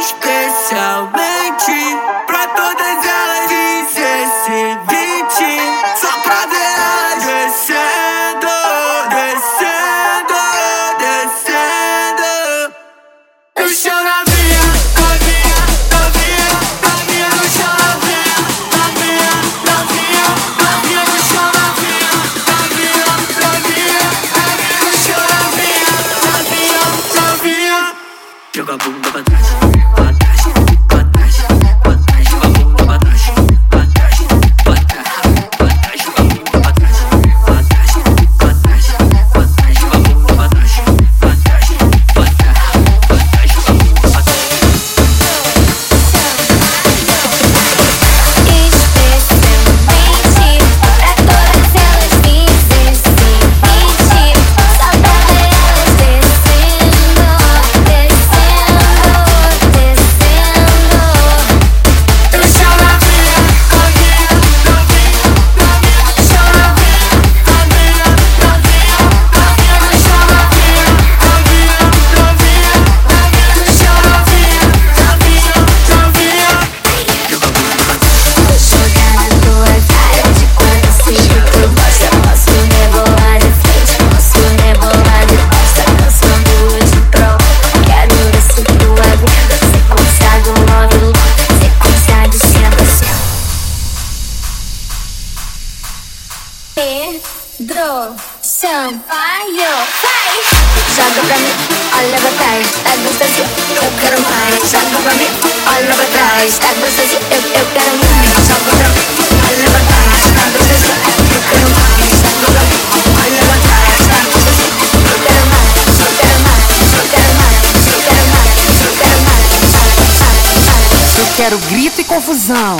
Especialmente pra todas elas de CC20. Só pra ver elas descendo, descendo, descendo. Joga a bunda pra trás, Pedro Sampaio, vai! Joga pra mim, olha pra trás, tá gostosinho, eu quero mais Joga pra mim, olha pra trás, tá gostosinho, eu, eu quero mais Joga pra mim, olha pra trás, tá gostosinho, eu quero mais Joga pra mim, olha pra trás, tá gostosinho, eu quero mais Eu quero mais, eu quero mais, eu quero mais, eu quero mais, eu quero mais Eu quero grito e confusão.